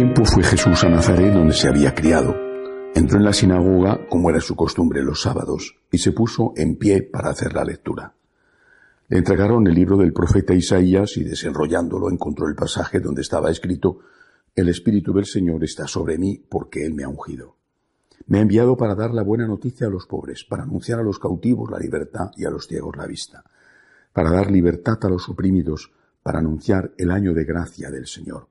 tiempo fue Jesús a Nazaret donde se había criado. Entró en la sinagoga, como era su costumbre los sábados, y se puso en pie para hacer la lectura. Le entregaron el libro del profeta Isaías y desenrollándolo encontró el pasaje donde estaba escrito El Espíritu del Señor está sobre mí porque Él me ha ungido. Me ha enviado para dar la buena noticia a los pobres, para anunciar a los cautivos la libertad y a los ciegos la vista, para dar libertad a los oprimidos, para anunciar el año de gracia del Señor.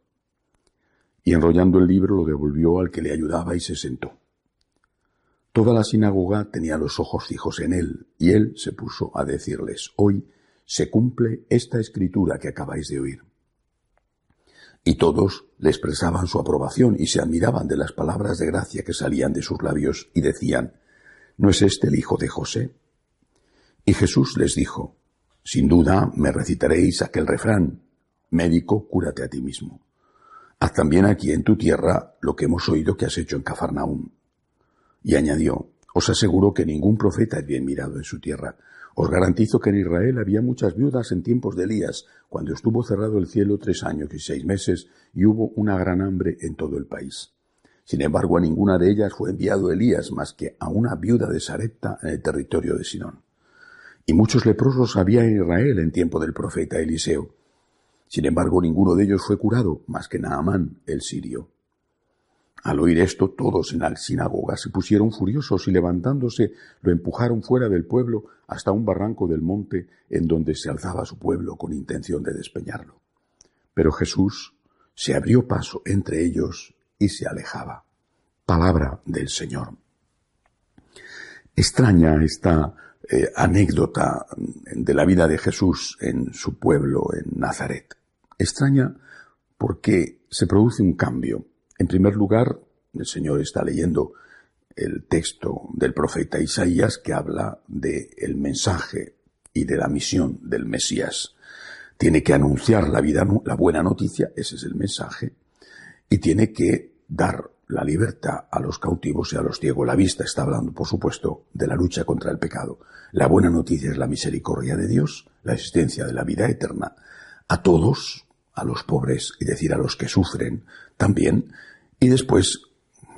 Y enrollando el libro lo devolvió al que le ayudaba y se sentó. Toda la sinagoga tenía los ojos fijos en él, y él se puso a decirles, hoy se cumple esta escritura que acabáis de oír. Y todos le expresaban su aprobación y se admiraban de las palabras de gracia que salían de sus labios y decían, ¿no es este el hijo de José? Y Jesús les dijo, sin duda me recitaréis aquel refrán, médico, cúrate a ti mismo. Haz también aquí en tu tierra lo que hemos oído que has hecho en Cafarnaúm. Y añadió, os aseguro que ningún profeta es bien mirado en su tierra. Os garantizo que en Israel había muchas viudas en tiempos de Elías, cuando estuvo cerrado el cielo tres años y seis meses y hubo una gran hambre en todo el país. Sin embargo, a ninguna de ellas fue enviado Elías más que a una viuda de Sarepta en el territorio de Sinón. Y muchos leprosos había en Israel en tiempo del profeta Eliseo. Sin embargo, ninguno de ellos fue curado más que Naamán el sirio. Al oír esto, todos en la sinagoga se pusieron furiosos y levantándose lo empujaron fuera del pueblo hasta un barranco del monte en donde se alzaba su pueblo con intención de despeñarlo. Pero Jesús se abrió paso entre ellos y se alejaba. Palabra del Señor. Extraña esta eh, anécdota de la vida de Jesús en su pueblo, en Nazaret. Extraña porque se produce un cambio en primer lugar, el Señor está leyendo el texto del profeta Isaías que habla del el mensaje y de la misión del Mesías. Tiene que anunciar la vida, la buena noticia, ese es el mensaje, y tiene que dar la libertad a los cautivos y a los ciegos. La vista está hablando, por supuesto, de la lucha contra el pecado. La buena noticia es la misericordia de Dios, la existencia de la vida eterna. A todos, a los pobres, y decir a los que sufren, también y después,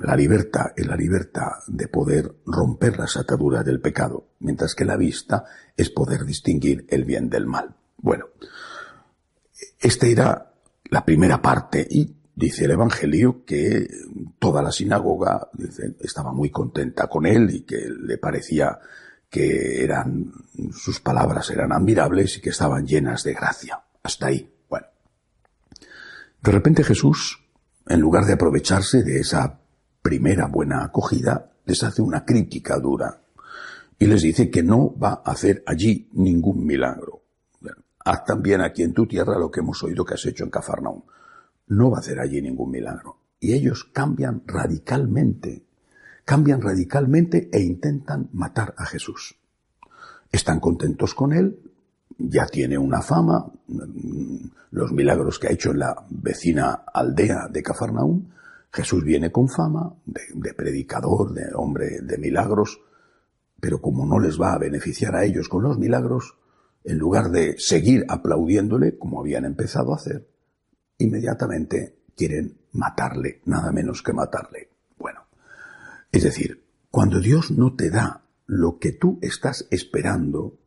la libertad es la libertad de poder romper las ataduras del pecado, mientras que la vista es poder distinguir el bien del mal. Bueno, esta era la primera parte y dice el Evangelio que toda la sinagoga estaba muy contenta con él y que le parecía que eran sus palabras eran admirables y que estaban llenas de gracia. Hasta ahí. De repente Jesús en lugar de aprovecharse de esa primera buena acogida, les hace una crítica dura y les dice que no va a hacer allí ningún milagro. haz también aquí en tu tierra lo que hemos oído que has hecho en Cafarnaum. No va a hacer allí ningún milagro. Y ellos cambian radicalmente, cambian radicalmente e intentan matar a Jesús. Están contentos con él, ya tiene una fama, los milagros que ha hecho en la vecina aldea de Cafarnaúm, Jesús viene con fama de, predicador, de hombre de milagros, pero como no les va a beneficiar a ellos con los milagros, en lugar de seguir aplaudiéndole, como habían empezado a hacer, inmediatamente quieren matarle, nada menos que matarle. Bueno, es decir, cuando Dios no te da lo que tú estás esperando,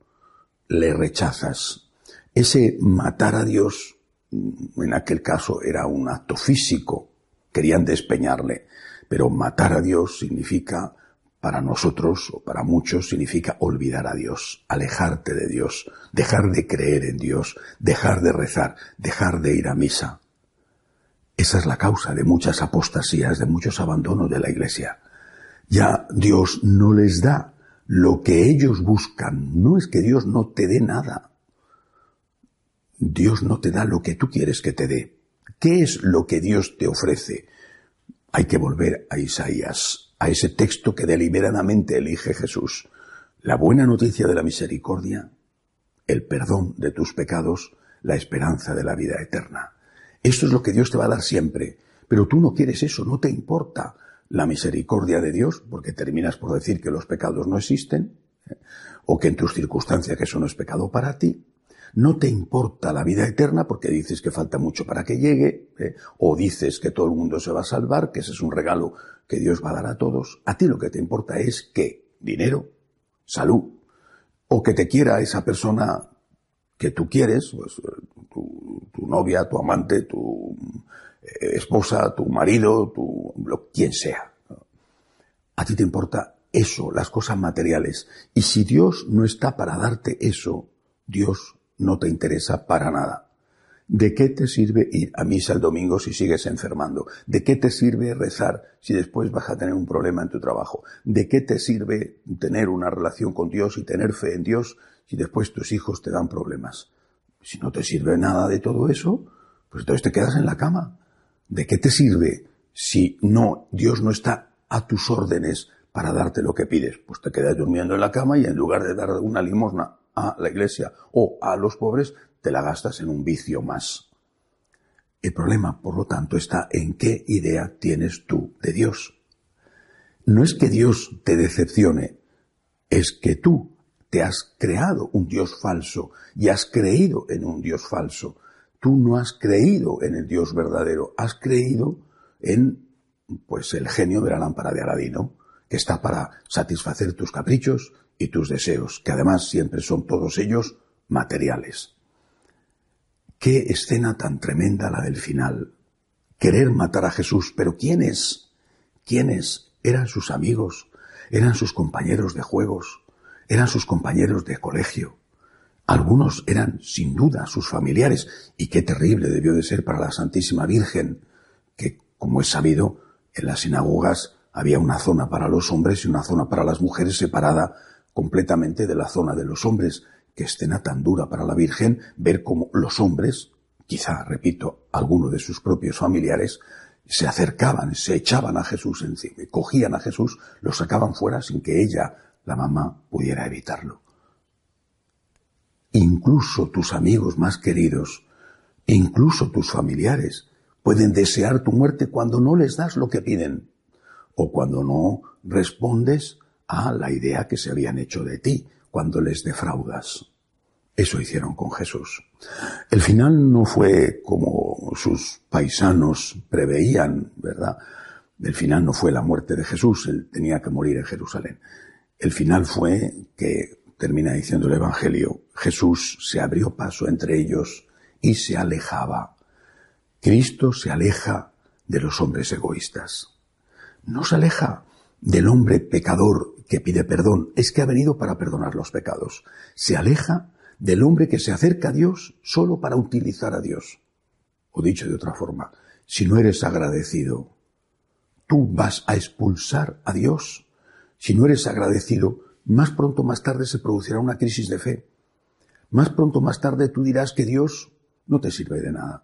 le rechazas. Ese matar a Dios, en aquel caso era un acto físico, querían despeñarle, pero matar a Dios significa, para nosotros o para muchos, significa olvidar a Dios, alejarte de Dios, dejar de creer en Dios, dejar de rezar, dejar de ir a misa. Esa es la causa de muchas apostasías, de muchos abandonos de la Iglesia. Ya Dios no les da lo que ellos buscan. No es que Dios no te dé nada. Dios no te da lo que tú quieres que te dé. ¿Qué es lo que Dios te ofrece? Hay que volver a Isaías, a ese texto que deliberadamente elige Jesús. La buena noticia de la misericordia, el perdón de tus pecados, la esperanza de la vida eterna. Esto es lo que Dios te va a dar siempre. Pero tú no quieres eso, no te importa la misericordia de Dios, porque terminas por decir que los pecados no existen, ¿eh? o que en tus circunstancias que eso no es pecado para ti. No te importa la vida eterna porque dices que falta mucho para que llegue, ¿eh? o dices que todo el mundo se va a salvar, que ese es un regalo que Dios va a dar a todos. A ti lo que te importa es que dinero, salud, o que te quiera esa persona que tú quieres, pues, tu, novia, tu amante, tu esposa, tu marido, tu, lo, quien sea. A ti te importa eso, las cosas materiales. Y si Dios no está para darte eso, Dios no te interesa para nada. ¿De qué te sirve ir a misa el domingo si sigues enfermando? ¿De qué te sirve rezar si después vas a tener un problema en tu trabajo? ¿De qué te sirve tener una relación con Dios y tener fe en Dios si después tus hijos te dan problemas? Si no te sirve nada de todo eso, pues entonces te quedas en la cama. ¿De qué te sirve si no, Dios no está a tus órdenes para darte lo que pides? Pues te quedas durmiendo en la cama y en lugar de dar una limosna a la iglesia o a los pobres, te la gastas en un vicio más. El problema, por lo tanto, está en qué idea tienes tú de Dios. No es que Dios te decepcione, es que tú te has creado un Dios falso y has creído en un Dios falso. Tú no has creído en el Dios verdadero, has creído en pues el genio de la lámpara de Aladino, que está para satisfacer tus caprichos y tus deseos, que además siempre son todos ellos materiales. Qué escena tan tremenda la del final. Querer matar a Jesús, pero ¿quiénes? ¿Quiénes? Eran sus amigos, eran sus compañeros de juegos, eran sus compañeros de colegio. Algunos eran, sin duda, sus familiares, y qué terrible debió de ser para la Santísima Virgen, que, como es sabido, en las sinagogas había una zona para los hombres y una zona para las mujeres separada completamente de la zona de los hombres. Qué escena tan dura para la Virgen ver cómo los hombres, quizá, repito, alguno de sus propios familiares, se acercaban, se echaban a Jesús encima, cogían a Jesús, lo sacaban fuera sin que ella, la mamá, pudiera evitarlo. Incluso tus amigos más queridos, incluso tus familiares, pueden desear tu muerte cuando no les das lo que piden o cuando no respondes a la idea que se habían hecho de ti cuando les defraudas. Eso hicieron con Jesús. El final no fue como sus paisanos preveían, ¿verdad? El final no fue la muerte de Jesús, él tenía que morir en Jerusalén. El final fue que, termina diciendo el Evangelio, Jesús se abrió paso entre ellos y se alejaba. Cristo se aleja de los hombres egoístas. No se aleja del hombre pecador que pide perdón, es que ha venido para perdonar los pecados. Se aleja del hombre que se acerca a Dios solo para utilizar a Dios. O dicho de otra forma, si no eres agradecido, tú vas a expulsar a Dios. Si no eres agradecido, más pronto más tarde se producirá una crisis de fe. Más pronto más tarde tú dirás que Dios no te sirve de nada,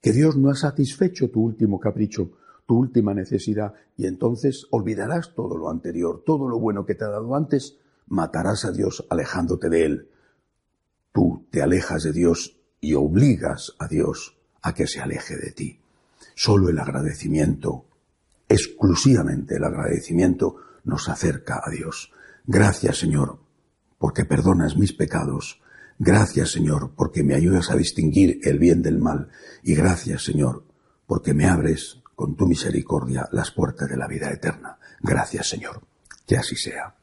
que Dios no ha satisfecho tu último capricho, tu última necesidad y entonces olvidarás todo lo anterior, todo lo bueno que te ha dado antes, matarás a Dios alejándote de Él. Tú te alejas de Dios y obligas a Dios a que se aleje de ti. Solo el agradecimiento, exclusivamente el agradecimiento, nos acerca a Dios. Gracias, Señor, porque perdonas mis pecados. Gracias, Señor, porque me ayudas a distinguir el bien del mal. Y gracias, Señor, porque me abres con tu misericordia las puertas de la vida eterna. Gracias, Señor. Que así sea.